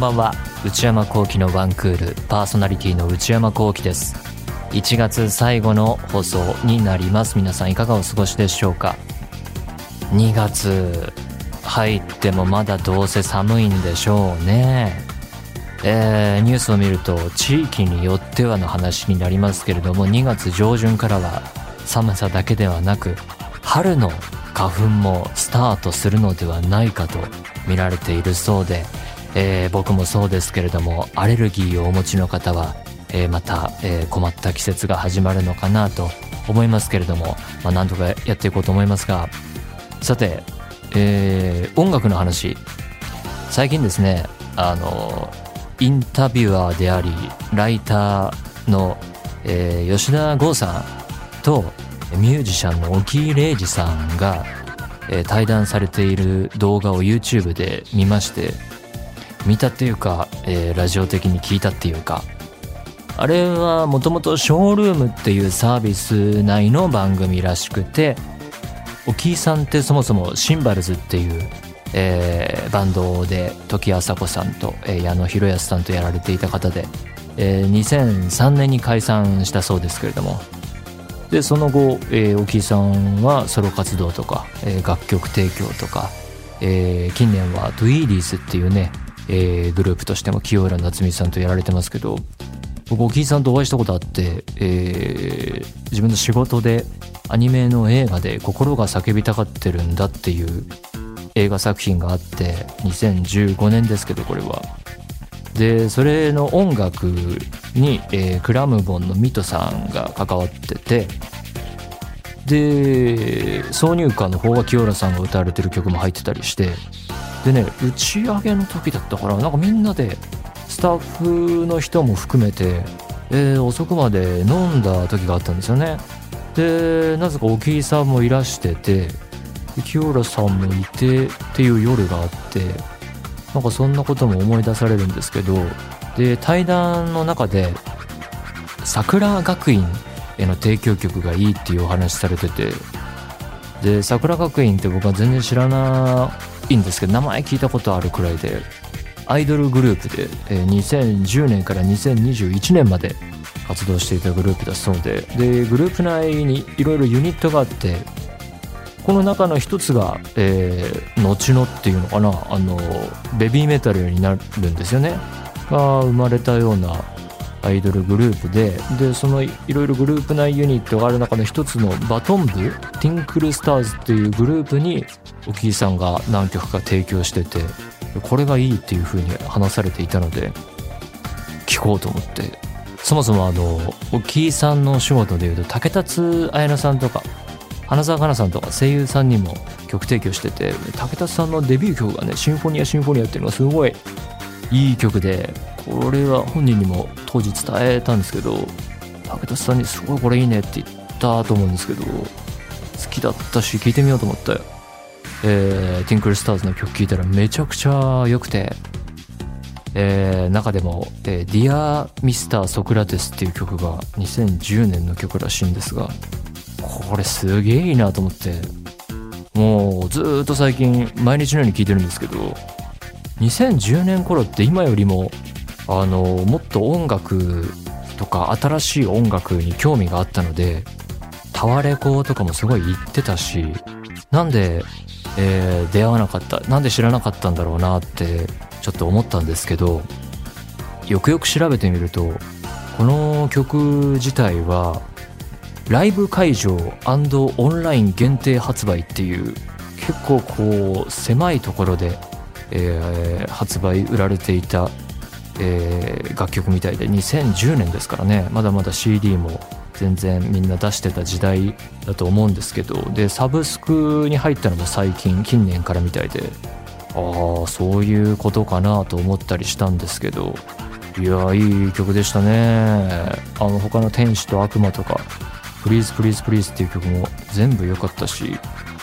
んばんは。内山聖輝のワンクールパーソナリティの内山聖輝です。1月最後の放送になります。皆さんいかがお過ごしでしょうか？2月入ってもまだどうせ寒いんでしょうね。えー、ニュースを見ると地域によってはの話になりますけれども2月上旬からは寒さだけではなく春の花粉もスタートするのではないかと見られているそうで、えー、僕もそうですけれどもアレルギーをお持ちの方は、えー、また、えー、困った季節が始まるのかなと思いますけれども、まあ、なんとかやっていこうと思いますがさて、えー、音楽の話。最近ですねあのインタビュアーでありライターの、えー、吉田剛さんとミュージシャンの沖井礼二さんが、えー、対談されている動画を YouTube で見まして見たっていうか、えー、ラジオ的に聞いたっていうか。あれはもともとショールームっていうサービス内の番組らしくて沖井さんってそもそもシンバルズっていう、えー、バンドで時あさこさんと、えー、矢野博康さんとやられていた方で、えー、2003年に解散したそうですけれども。でその後、えー、沖井さんはソロ活動とか、えー、楽曲提供とか、えー、近年はドゥイーディーズっていうね、えー、グループとしても清浦夏美さんとやられてますけど僕沖井さんとお会いしたことあって、えー、自分の仕事でアニメの映画で心が叫びたがってるんだっていう映画作品があって2015年ですけどこれは。でそれの音楽に、えー、クラムボンのミトさんが関わっててで挿入歌の方は清原さんが歌われてる曲も入ってたりしてでね打ち上げの時だったからなんかみんなでスタッフの人も含めて、えー、遅くまで飲んだ時があったんですよね。でなぜか沖井さんもいらしてて清原さんもいてっていう夜があってなんかそんなことも思い出されるんですけどで対談の中で桜学院への提供曲がいいっていうお話されててで桜学院って僕は全然知らないんですけど名前聞いたことあるくらいでアイドルグループで2010年から2021年まで活動していたグループだそうででグループ内にいろいろユニットがあってこの中の一つが、えー、後のっていうのかなあのベビーメタルになるんですよね。が生まれたようなアイドルグループででそのいろいろグループ内ユニットがある中の一つのバトン部ティンクルスターズっていうグループに沖井さんが何曲か提供しててこれがいいっていう風に話されていたので聴こうと思って。そもそもあの沖井さんのお仕事でいうと竹達彩奈さんとか花澤香菜さんとか声優さんにも曲提供してて武田さんのデビュー曲がね「シンフォニアシンフォニア」っていうのがすごいいい曲でこれは本人にも当時伝えたんですけど武田さんにすごいこれいいねって言ったと思うんですけど好きだったし聴いてみようと思ったよえー、ティンクルスターズの曲聴いたらめちゃくちゃ良くて、えー、中でも「えー、Dear Mr. Socrates」っていう曲が2010年の曲らしいんですがこれすげえいいなと思ってもうずっと最近毎日のように聴いてるんですけど2010年頃って今よりもあのもっと音楽とか新しい音楽に興味があったのでタワレコとかもすごい行ってたしなんで、えー、出会わなかったなんで知らなかったんだろうなってちょっと思ったんですけどよくよく調べてみるとこの曲自体はライブ会場オンライン限定発売っていう結構こう狭いところで、えー、発売売られていた、えー、楽曲みたいで2010年ですからね。まだまだ CD も全然みんな出してた時代だと思うんですけどでサブスクに入ったのも最近近年からみたいで。ああそういうことかなと思ったりしたんですけど。いやいい曲でしたね。あの他の「天使と悪魔」とか Please Please Please っていう曲も全部良かったし、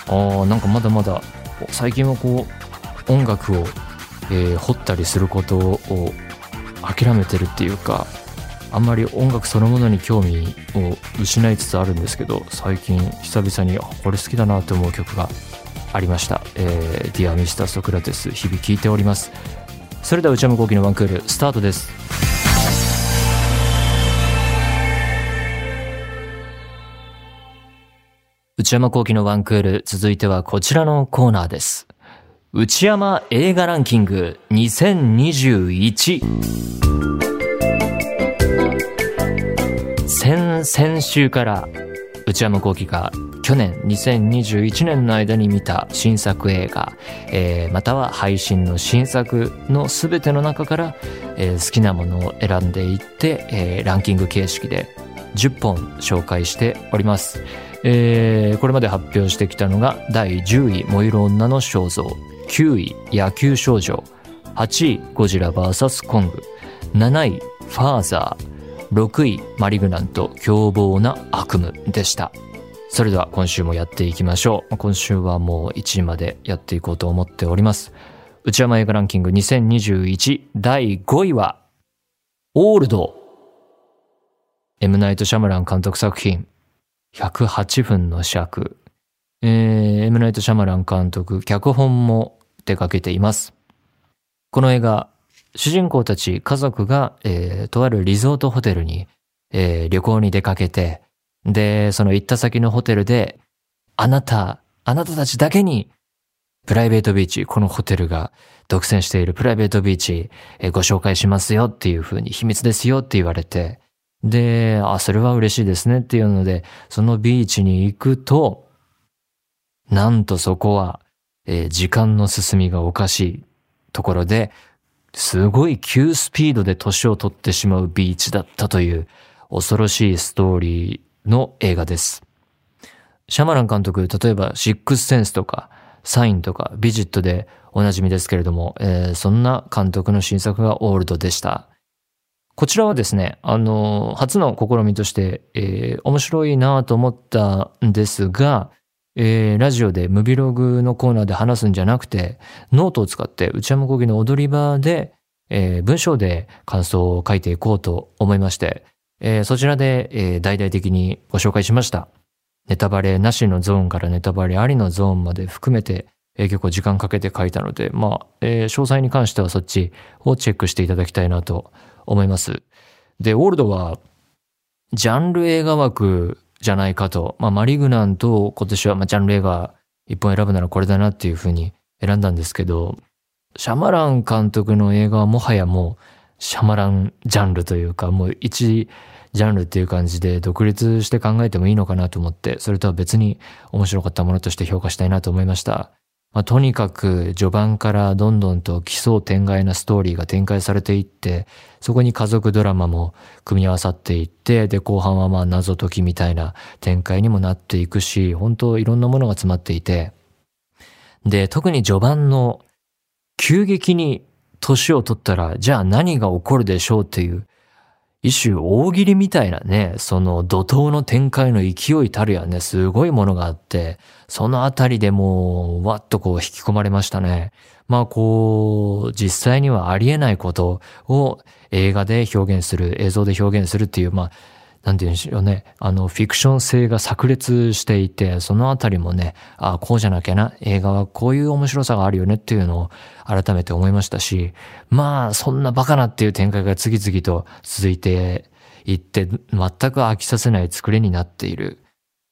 ああ、なんかまだまだ最近はこう音楽を、えー、掘ったりすることを諦めてるっていうか、あんまり音楽そのものに興味を失いつつあるんですけど、最近久々にこれ好きだなと思う曲がありました。えー、Dear Mr. Socrates 日々聴いております。それでは内山昂輝のワンクールスタートです内山昂輝のワンクール続いてはこちらのコーナーです内山映画ランキング2021先々週から内山昂輝が去年2021年の間に見た新作映画、えー、または配信の新作の全ての中から、えー、好きなものを選んでいって、えー、ランキング形式で10本紹介しております。えー、これまで発表してきたのが第10位「燃える女の肖像」9位「野球少女」8位「ゴジラ VS コング」7位「ファーザー」6位「マリグナント凶暴な悪夢」でした。それでは今週もやっていきましょう。今週はもう1位までやっていこうと思っております。内山映画ランキング2021第5位は、オールド。エムナイト・シャムラン監督作品、108分の尺。えー、エムナイト・シャムラン監督、脚本も手掛けています。この映画、主人公たち家族が、えー、とあるリゾートホテルに、えー、旅行に出かけて、で、その行った先のホテルで、あなた、あなたたちだけに、プライベートビーチ、このホテルが独占しているプライベートビーチ、えご紹介しますよっていう風に秘密ですよって言われて、で、あ、それは嬉しいですねっていうので、そのビーチに行くと、なんとそこは、えー、時間の進みがおかしいところで、すごい急スピードで年を取ってしまうビーチだったという恐ろしいストーリーの映画です。シャマラン監督、例えばシックスセンスとか、サインとか、ビジットでおなじみですけれども、えー、そんな監督の新作がオールドでした。こちらはですね、あの、初の試みとして、えー、面白いなと思ったんですが、えー、ラジオでムビログのコーナーで話すんじゃなくて、ノートを使って内山昂輝の踊り場で、えー、文章で感想を書いていこうと思いまして、えー、そちらで、え、大々的にご紹介しました。ネタバレなしのゾーンからネタバレありのゾーンまで含めて、え、結構時間かけて書いたので、まあ、え、詳細に関してはそっちをチェックしていただきたいなと思います。で、オールドは、ジャンル映画枠じゃないかと、まあ、マリグナント今年は、まあ、ジャンル映画一本選ぶならこれだなっていうふうに選んだんですけど、シャマラン監督の映画はもはやもう、シャマランジャンルというか、もう一ジャンルっていう感じで独立して考えてもいいのかなと思って、それとは別に面白かったものとして評価したいなと思いました。まあ、とにかく序盤からどんどんと奇想天外なストーリーが展開されていって、そこに家族ドラマも組み合わさっていって、で、後半はまあ謎解きみたいな展開にもなっていくし、本当いろんなものが詰まっていて、で、特に序盤の急激に年を取ったら、じゃあ何が起こるでしょうっていう、一種大喜利みたいなね、その怒涛の展開の勢いたるやね、すごいものがあって、そのあたりでもう、わっとこう引き込まれましたね。まあこう、実際にはありえないことを映画で表現する、映像で表現するっていう、まあ、なんて言うんでしょうね。あの、フィクション性が炸裂していて、そのあたりもね、ああ、こうじゃなきゃな。映画はこういう面白さがあるよねっていうのを改めて思いましたし、まあ、そんなバカなっていう展開が次々と続いていって、全く飽きさせない作りになっている。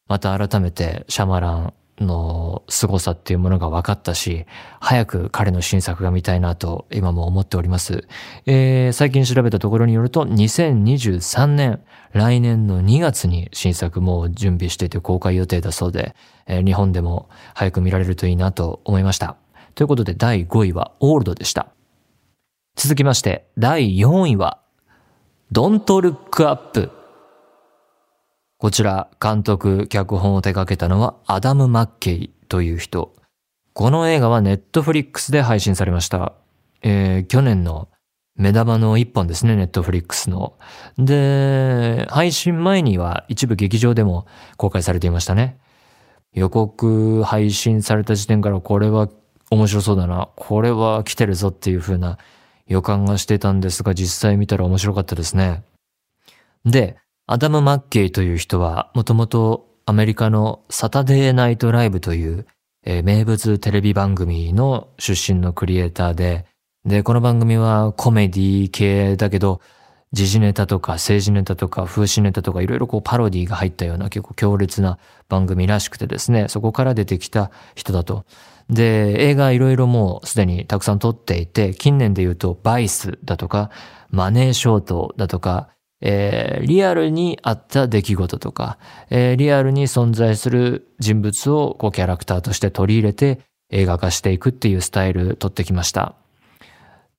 また改めて、シャマランの凄さっていうものが分かったし、早く彼の新作が見たいなと今も思っております。えー、最近調べたところによると、2023年、来年の2月に新作も準備していて公開予定だそうで、えー、日本でも早く見られるといいなと思いました。ということで第5位はオールドでした。続きまして、第4位は、Don't Look Up こちら、監督、脚本を手掛けたのはアダム・マッケイという人。この映画はネットフリックスで配信されました。えー、去年の目玉の一本ですね、ネットフリックスの。で、配信前には一部劇場でも公開されていましたね。予告配信された時点からこれは面白そうだな、これは来てるぞっていう風な予感がしてたんですが、実際見たら面白かったですね。で、アダム・マッケイという人は、もともとアメリカのサタデーナイトライブという、えー、名物テレビ番組の出身のクリエイターで、で、この番組はコメディ系だけど、時事ネタとか政治ネタとか風刺ネタとかいろいろこうパロディが入ったような結構強烈な番組らしくてですね、そこから出てきた人だと。で、映画いろいろもうすでにたくさん撮っていて、近年で言うとバイスだとか、マネーショートだとか、えー、リアルにあった出来事とか、えー、リアルに存在する人物をこうキャラクターとして取り入れて映画化していくっていうスタイル撮ってきました。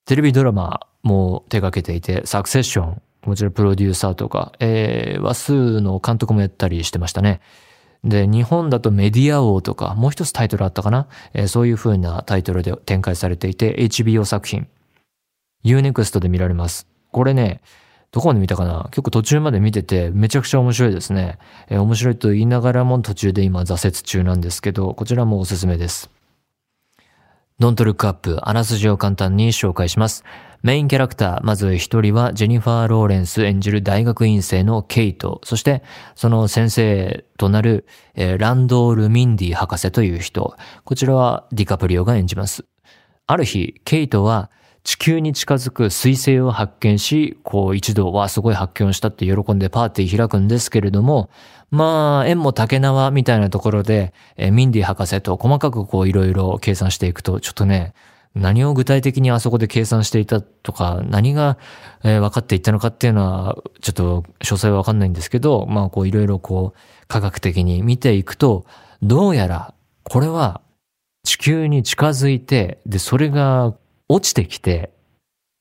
テレビドラマも手掛けていて、サクセッション、もちろんプロデューサーとか、えー、話数の監督もやったりしてましたね。で、日本だとメディア王とか、もう一つタイトルあったかな、えー、そういう風なタイトルで展開されていて、HBO 作品。Unext で見られます。これね、どこまで見たかな？結構途中まで見ててめちゃくちゃ面白いですね。えー、面白いと言いながらも途中で今挫折中なんですけど、こちらもおすすめです。ドントルックアップ、あらすじを簡単に紹介します。メインキャラクター、まず一人はジェニファー・ローレンス演じる大学院生のケイト、そしてその先生となる、えー、ランドール・ミンディ博士という人。こちらはディカプリオが演じます。ある日、ケイトは地球に近づく彗星を発見し、こう一度はすごい発見をしたって喜んでパーティー開くんですけれども、まあ、縁も竹縄みたいなところで、え、ミンディ博士と細かくこういろいろ計算していくと、ちょっとね、何を具体的にあそこで計算していたとか、何が、えー、分かっていったのかっていうのは、ちょっと詳細は分かんないんですけど、まあこういろいろこう科学的に見ていくと、どうやらこれは地球に近づいて、で、それが落ちてきて、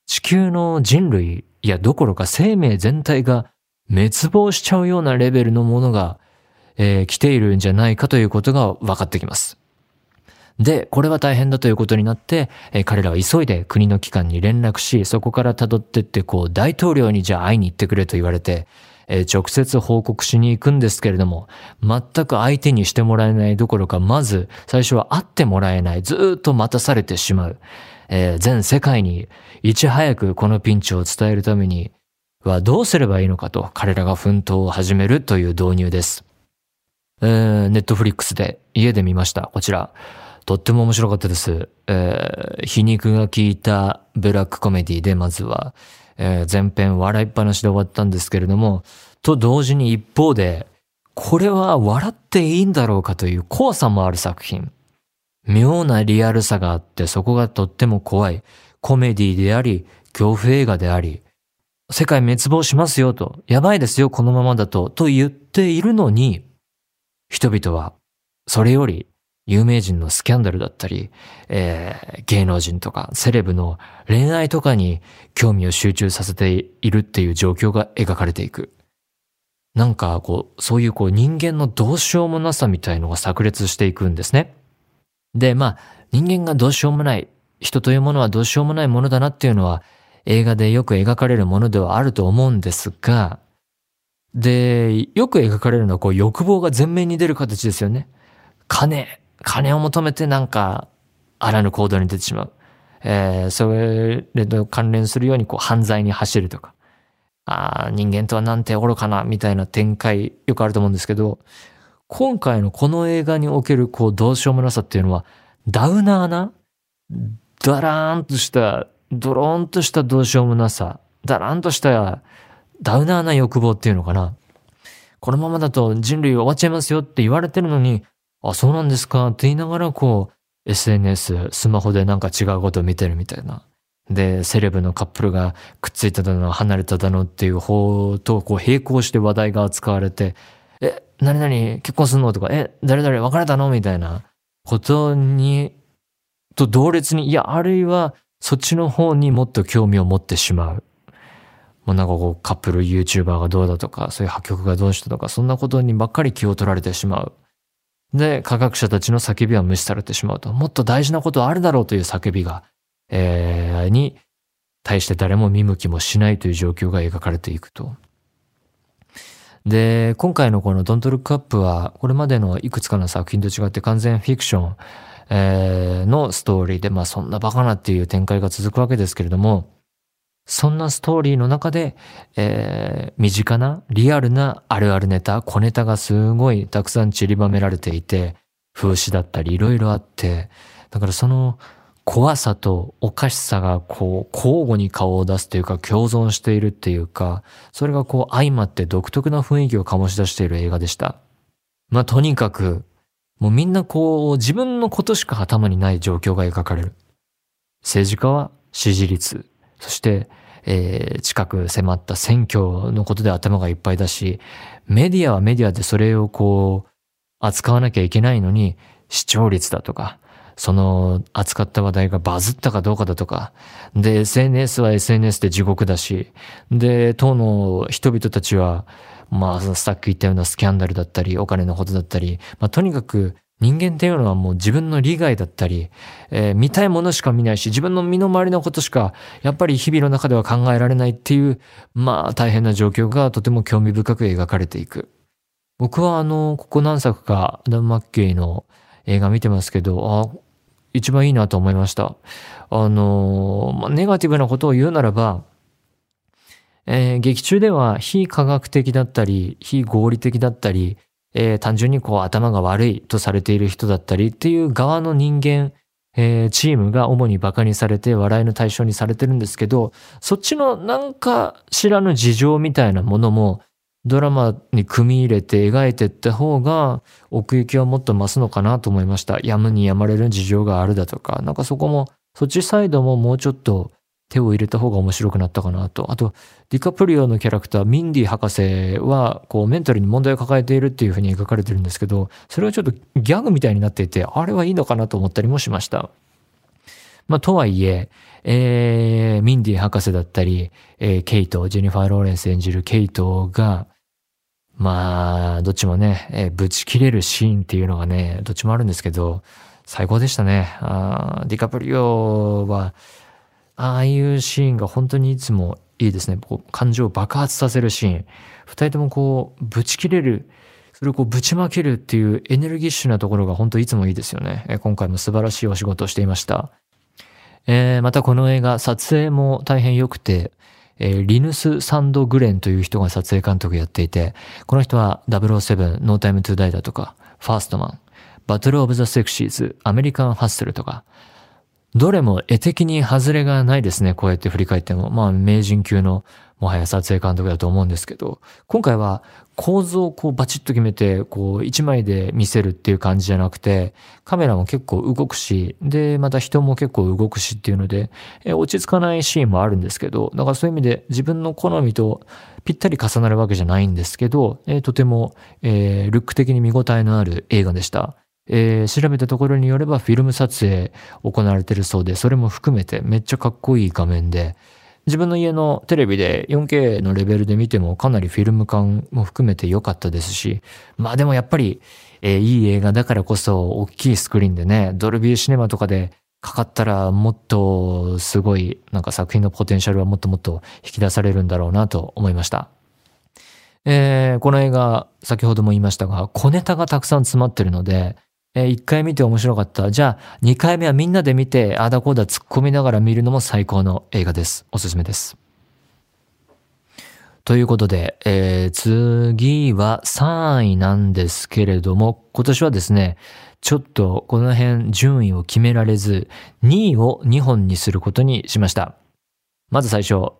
地球の人類、いやどころか生命全体が滅亡しちゃうようなレベルのものが、えー、来ているんじゃないかということが分かってきます。で、これは大変だということになって、えー、彼らは急いで国の機関に連絡し、そこから辿ってって、こう、大統領にじゃあ会いに行ってくれと言われて、えー、直接報告しに行くんですけれども、全く相手にしてもらえないどころか、まず最初は会ってもらえない、ずっと待たされてしまう。えー、全世界にいち早くこのピンチを伝えるためにはどうすればいいのかと彼らが奮闘を始めるという導入です。えー、ネットフリックスで家で見ました。こちら。とっても面白かったです。えー、皮肉が効いたブラックコメディでまずは、えー、前編笑いっぱなしで終わったんですけれども、と同時に一方で、これは笑っていいんだろうかという怖さもある作品。妙なリアルさがあってそこがとっても怖い。コメディであり、恐怖映画であり、世界滅亡しますよと、やばいですよこのままだと、と言っているのに、人々はそれより有名人のスキャンダルだったり、えー、芸能人とかセレブの恋愛とかに興味を集中させているっていう状況が描かれていく。なんかこう、そういうこう人間のどうしようもなさみたいのが炸裂していくんですね。で、まあ、人間がどうしようもない、人というものはどうしようもないものだなっていうのは映画でよく描かれるものではあると思うんですが、で、よく描かれるのはこう欲望が前面に出る形ですよね。金、金を求めてなんか、あらぬ行動に出てしまう。えー、それと関連するようにこう犯罪に走るとか。ああ、人間とはなんて愚かな、みたいな展開、よくあると思うんですけど、今回のこの映画におけるこうどうしようもなさっていうのは、ダウナーな、ダラーンとした、ドローンとしたどうしようもなさ、ダラーンとしたダウナーな欲望っていうのかな。このままだと人類終わっちゃいますよって言われてるのに、あ、そうなんですかって言いながらこう、SNS、スマホでなんか違うことを見てるみたいな。で、セレブのカップルがくっついただの、離れただのっていう方とこう並行して話題が扱われて、何々結婚すんのとか、え、誰々別れたのみたいなことに、と同列に、いや、あるいはそっちの方にもっと興味を持ってしまう。もうなんかこうカップル YouTuber がどうだとか、そういう破局がどうしたとか、そんなことにばっかり気を取られてしまう。で、科学者たちの叫びは無視されてしまうと。もっと大事なことあるだろうという叫びが、えー、に対して誰も見向きもしないという状況が描かれていくと。で、今回のこのドントルックアップは、これまでのいくつかの作品と違って完全フィクション、えー、のストーリーで、まあそんなバカなっていう展開が続くわけですけれども、そんなストーリーの中で、えー、身近な、リアルなあるあるネタ、小ネタがすごいたくさん散りばめられていて、風刺だったりいろいろあって、だからその怖さとおかしさがこう交互に顔を出すというか共存しているっていうか、それがこう相まって独特な雰囲気を醸し出している映画でした。まあとにかく、もうみんなこう自分のことしか頭にない状況が描かれる。政治家は支持率、そしてえー、近く迫った選挙のことで頭がいっぱいだし、メディアはメディアでそれをこう、扱わなきゃいけないのに、視聴率だとか、その扱った話題がバズったかどうかだとか、で、SNS は SNS で地獄だし、で、当の人々たちは、まあ、さっき言ったようなスキャンダルだったり、お金のことだったり、まあ、とにかく人間っていうのはもう自分の利害だったり、えー、見たいものしか見ないし、自分の身の回りのことしか、やっぱり日々の中では考えられないっていう、まあ大変な状況がとても興味深く描かれていく。僕はあの、ここ何作かダム・マッケイの映画見てますけど、あ、一番いいなと思いました。あの、まあ、ネガティブなことを言うならば、えー、劇中では非科学的だったり、非合理的だったり、えー、単純にこう頭が悪いとされている人だったりっていう側の人間、えー、チームが主に馬鹿にされて笑いの対象にされてるんですけど、そっちのなんかしらぬ事情みたいなものもドラマに組み入れて描いていった方が奥行きはもっと増すのかなと思いました。やむにやまれる事情があるだとか、なんかそこも、そっちサイドももうちょっと手を入れた方が面白くなったかなと。あと、ディカプリオのキャラクター、ミンディ博士は、こう、メンタルに問題を抱えているっていうふうに描かれてるんですけど、それはちょっとギャグみたいになっていて、あれはいいのかなと思ったりもしました。まあ、とはいえ、えー、ミンディ博士だったり、えー、ケイト、ジェニファー・ローレンス演じるケイトが、まあ、どっちもね、えー、ぶち切れるシーンっていうのがね、どっちもあるんですけど、最高でしたね。あディカプリオは、ああいうシーンが本当にいつもいいですね。こう感情を爆発させるシーン。二人ともこう、ぶち切れる、それをこうぶちまけるっていうエネルギッシュなところが本当いつもいいですよね。今回も素晴らしいお仕事をしていました。えー、またこの映画、撮影も大変良くて、えー、リヌス・サンドグレンという人が撮影監督やっていて、この人は007、ノータイム・トゥ・ダイだとか、ファーストマン、バトル・オブ・ザ・セクシーズ、アメリカン・ハッスルとか、どれも絵的に外れがないですね。こうやって振り返っても。まあ、名人級のもはや撮影監督だと思うんですけど、今回は構造をこうバチッと決めて、こう一枚で見せるっていう感じじゃなくて、カメラも結構動くし、で、また人も結構動くしっていうので、え落ち着かないシーンもあるんですけど、だからそういう意味で自分の好みとぴったり重なるわけじゃないんですけど、えとても、えー、ルック的に見応えのある映画でした。えー、調べたところによればフィルム撮影行われてるそうで、それも含めてめっちゃかっこいい画面で、自分の家のテレビで 4K のレベルで見てもかなりフィルム感も含めて良かったですし、まあでもやっぱり、えー、いい映画だからこそ大きいスクリーンでね、ドルビーシネマとかでかかったらもっとすごいなんか作品のポテンシャルはもっともっと引き出されるんだろうなと思いました。えー、この映画、先ほども言いましたが、小ネタがたくさん詰まってるので、えー、1回見て面白かった。じゃあ、2回目はみんなで見て、あだこうだ突っ込みながら見るのも最高の映画です。おすすめです。ということで、えー、次は3位なんですけれども、今年はですね、ちょっとこの辺順位を決められず、2位を2本にすることにしました。まず最初、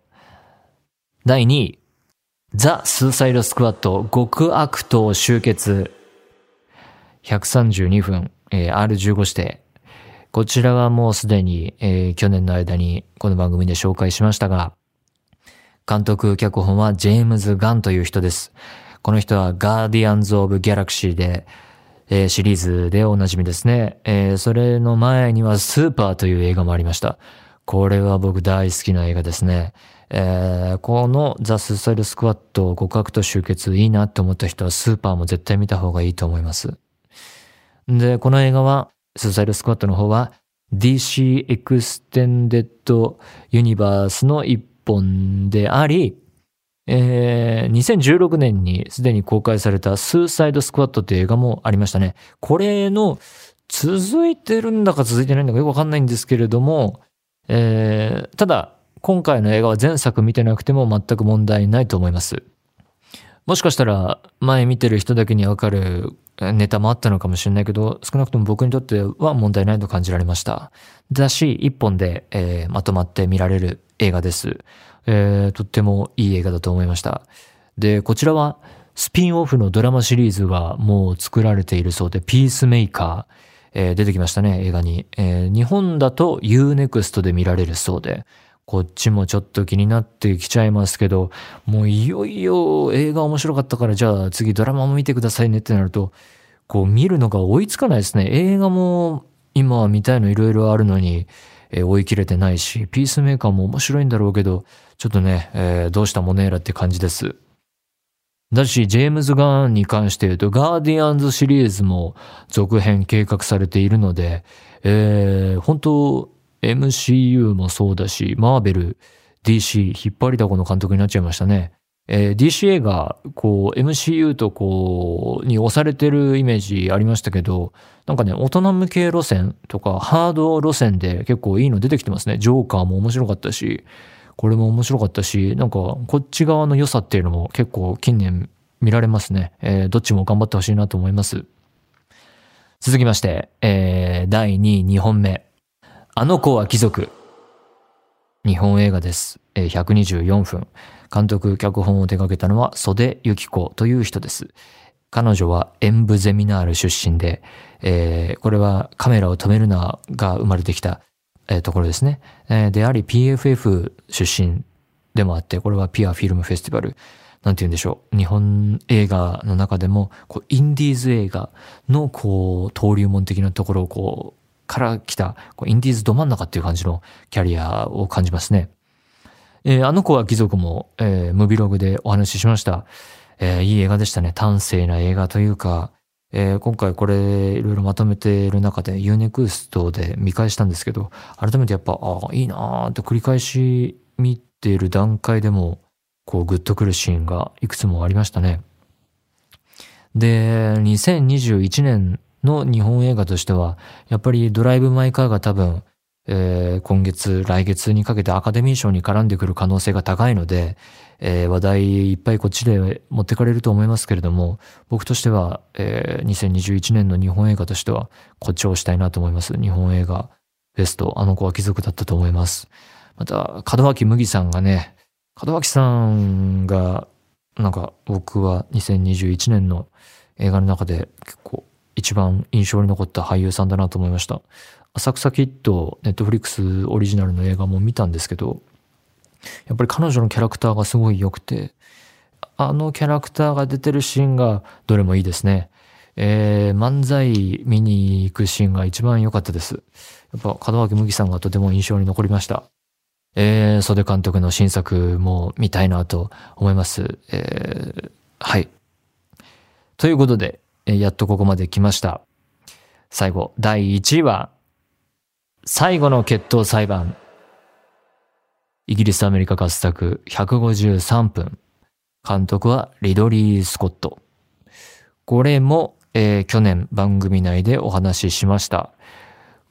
第2位、ザ・スーサイド・スクワット極悪党集結132分、えー、R15 指定。こちらはもうすでに、えー、去年の間にこの番組で紹介しましたが、監督脚本はジェームズ・ガンという人です。この人はガーディアンズ・オブ・ギャラクシーで、えー、シリーズでおなじみですね。えー、それの前にはスーパーという映画もありました。これは僕大好きな映画ですね。えー、このザ・スーサイド・スクワッド極悪党、集結いいなって思った人はスーパーも絶対見た方がいいと思います。で、この映画は、スーサイドスクワッドの方は、DC エクステンデッドユニバースの一本であり、えー、2016年にすでに公開されたスーサイドスクワッドっていう映画もありましたね。これの続いてるんだか続いてないんだかよくわかんないんですけれども、えー、ただ、今回の映画は前作見てなくても全く問題ないと思います。もしかしたら前見てる人だけにわかるネタもあったのかもしれないけど、少なくとも僕にとっては問題ないと感じられました。だし、一本で、えー、まとまって見られる映画です。えー、とってもいい映画だと思いました。で、こちらはスピンオフのドラマシリーズがもう作られているそうで、ピースメーカー、えー、出てきましたね、映画に。えー、日本だと UNEXT で見られるそうで、こっちもちょっと気になってきちゃいますけど、もういよいよ映画面白かったからじゃあ次ドラマも見てくださいねってなると、こう見るのが追いつかないですね。映画も今は見たいのいろいろあるのに、えー、追い切れてないし、ピースメーカーも面白いんだろうけど、ちょっとね、えー、どうしたものやらって感じです。だし、ジェームズ・ガーンに関して言うと、ガーディアンズシリーズも続編計画されているので、えー、本当 MCU もそうだし、マーベル、DC、引っ張りだこの監督になっちゃいましたね。えー、DCA が、こう、MCU とこう、に押されてるイメージありましたけど、なんかね、大人向け路線とか、ハード路線で結構いいの出てきてますね。ジョーカーも面白かったし、これも面白かったし、なんか、こっち側の良さっていうのも結構近年見られますね。えー、どっちも頑張ってほしいなと思います。続きまして、えー、第2位2本目。あの子は貴族。日本映画です。124分。監督、脚本を手掛けたのは袖ゆき子という人です。彼女は演舞ゼミナール出身で、えー、これはカメラを止めるなが生まれてきた、えー、ところですね。えー、であり PFF 出身でもあって、これはぴあフィルムフェスティバル。なんて言うんでしょう。日本映画の中でも、こう、インディーズ映画の、こう、登竜門的なところを、こう、から来た、インディーズど真ん中っていう感じのキャリアを感じますね。えー、あの子は貴族も、えー、ムビログでお話ししました。えー、いい映画でしたね。端正な映画というか、えー、今回これいろいろまとめている中で U-NEXT で見返したんですけど、改めてやっぱ、ああ、いいなーって繰り返し見ている段階でも、こうグッとくるシーンがいくつもありましたね。で、2021年の日本映画としては、やっぱりドライブ・マイ・カーが多分、えー、今月、来月にかけてアカデミー賞に絡んでくる可能性が高いので、えー、話題いっぱいこっちで持ってかれると思いますけれども、僕としては、えー、2021年の日本映画としては、こっちをしたいなと思います。日本映画ベスト、あの子は貴族だったと思います。また、門脇麦さんがね、門脇さんが、なんか僕は2021年の映画の中で結構一番印象に残った俳優さんだなと思いました。浅草キッド、ネットフリックスオリジナルの映画も見たんですけど、やっぱり彼女のキャラクターがすごい良くて、あのキャラクターが出てるシーンがどれもいいですね。えー、漫才見に行くシーンが一番良かったです。やっぱ門脇麦さんがとても印象に残りました。えー、袖監督の新作も見たいなと思います。えー、はい。ということで、やっとここまで来ました。最後、第1位は、最後の決闘裁判。イギリス・アメリカ合作153分。監督はリドリー・スコット。これも、えー、去年番組内でお話ししました。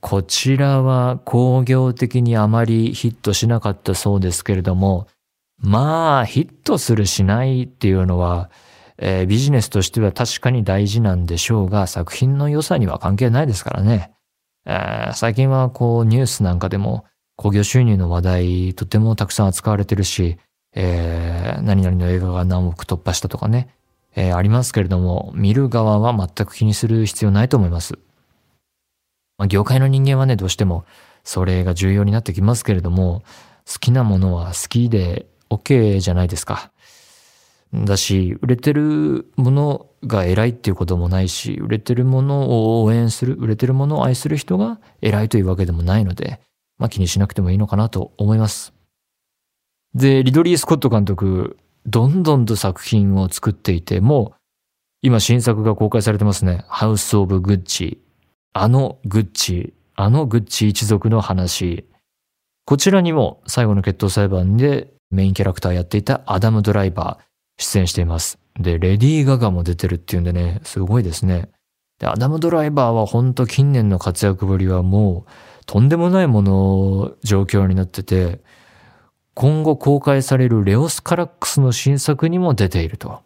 こちらは工業的にあまりヒットしなかったそうですけれども、まあ、ヒットするしないっていうのは、えー、ビジネスとしては確かに大事なんでしょうが、作品の良さには関係ないですからね。えー、最近はこうニュースなんかでも興行収入の話題とてもたくさん扱われてるし、えー、何々の映画が何億突破したとかね、えー、ありますけれども、見る側は全く気にする必要ないと思います。まあ、業界の人間はね、どうしてもそれが重要になってきますけれども、好きなものは好きで OK じゃないですか。だし、売れてるものが偉いっていうこともないし、売れてるものを応援する、売れてるものを愛する人が偉いというわけでもないので、まあ気にしなくてもいいのかなと思います。で、リドリー・スコット監督、どんどんと作品を作っていて、もう今新作が公開されてますね。ハウス・オブ・グッチ。あのグッチ、あのグッチ一族の話。こちらにも最後の決闘裁判でメインキャラクターやっていたアダム・ドライバー。出演しています。で、レディー・ガガも出てるっていうんでね、すごいですね。で、アダム・ドライバーは本当近年の活躍ぶりはもうとんでもないもの状況になってて、今後公開されるレオス・カラックスの新作にも出ていると。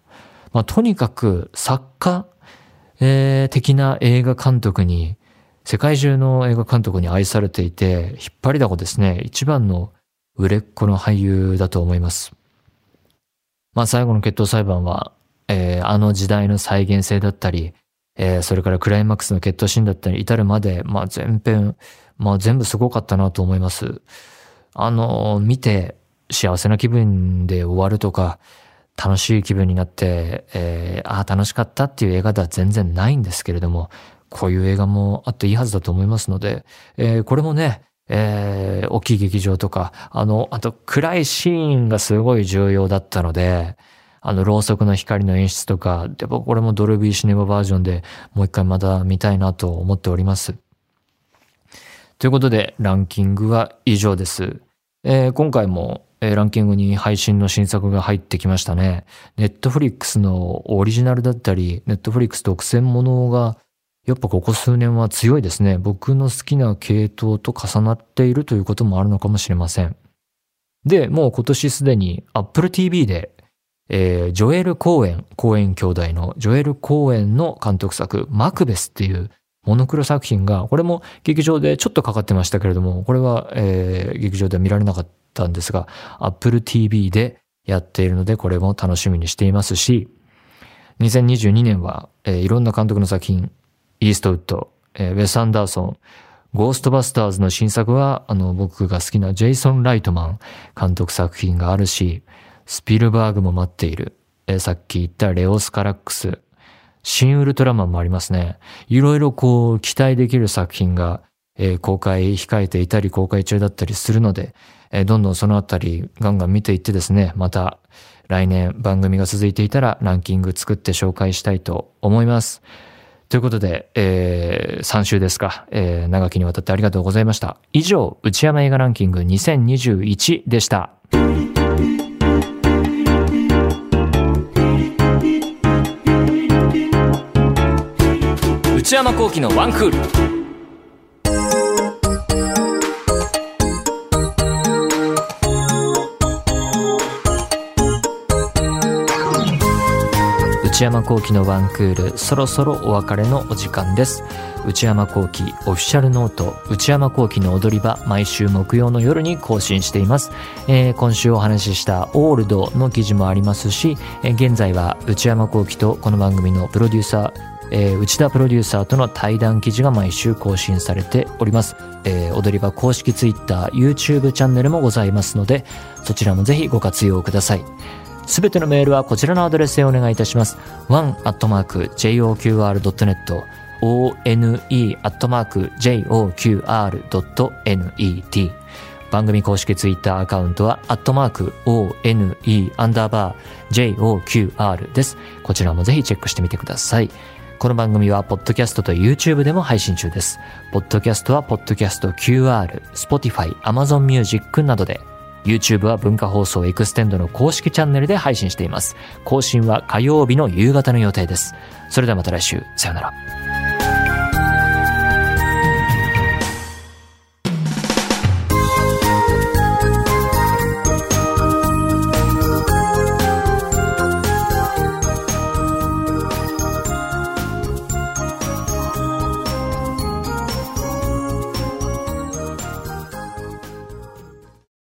まあ、とにかく作家、えー、的な映画監督に、世界中の映画監督に愛されていて、引っ張りだこですね、一番の売れっ子の俳優だと思います。まあ最後の決闘裁判は、えー、あの時代の再現性だったり、えー、それからクライマックスの決闘シーンだったり至るまで、まあ全編、まあ全部すごかったなと思います。あの、見て幸せな気分で終わるとか、楽しい気分になって、えー、ああ、楽しかったっていう映画では全然ないんですけれども、こういう映画もあっていいはずだと思いますので、えー、これもね、えー、大きい劇場とか、あの、あと暗いシーンがすごい重要だったので、あの、ろうそくの光の演出とか、やっぱこれもドルビーシネマバージョンでもう一回また見たいなと思っております。ということで、ランキングは以上です。えー、今回もえー、ランキングに配信の新作が入ってきましたね。ネットフリックスのオリジナルだったり、ネットフリックス独占ものが、やっぱここ数年は強いですね。僕の好きな系統と重なっているということもあるのかもしれません。で、もう今年すでに Apple TV で、えー、ジョエル・コーエン、コーエン兄弟のジョエル・コーエンの監督作、マクベスっていうモノクロ作品が、これも劇場でちょっとかかってましたけれども、これは、えー、劇場では見られなかったんですが、Apple TV でやっているので、これも楽しみにしていますし、2022年は、えー、いろんな監督の作品、イーストウッド、えー、ウェス・アンダーソン、ゴーストバスターズの新作は、あの、僕が好きなジェイソン・ライトマン監督作品があるし、スピルバーグも待っている。えー、さっき言ったレオス・カラックス、新ウルトラマンもありますね。いろいろこう、期待できる作品が、えー、公開控えていたり、公開中だったりするので、えー、どんどんそのあたりガンガン見ていってですね、また来年番組が続いていたらランキング作って紹介したいと思います。ということで、えー、3週ですか、えー、長きにわたってありがとうございました。以上、内山映画ランキング2021でした。内山幸喜のワンクール。内山幸喜のワンクール、そろそろお別れのお時間です。内山幸喜オフィシャルノート、内山幸喜の踊り場、毎週木曜の夜に更新しています。えー、今週お話ししたオールドの記事もありますし、えー、現在は内山幸喜とこの番組のプロデューサー、えー、内田プロデューサーとの対談記事が毎週更新されております。えー、踊り場公式 Twitter、YouTube チャンネルもございますので、そちらもぜひご活用ください。すべてのメールはこちらのアドレスへお願いいたします。one.joqr.net one.joqr.net 番組公式ツイッターアカウントは、アットマーク、one, アンダーバー、joqr です。こちらもぜひチェックしてみてください。この番組は、ポッドキャストと YouTube でも配信中です。ポッドキャストは、ポッドキャスト QR、Spotify、Amazon Music などで、YouTube は文化放送エクステンドの公式チャンネルで配信しています。更新は火曜日の夕方の予定です。それではまた来週、さよなら。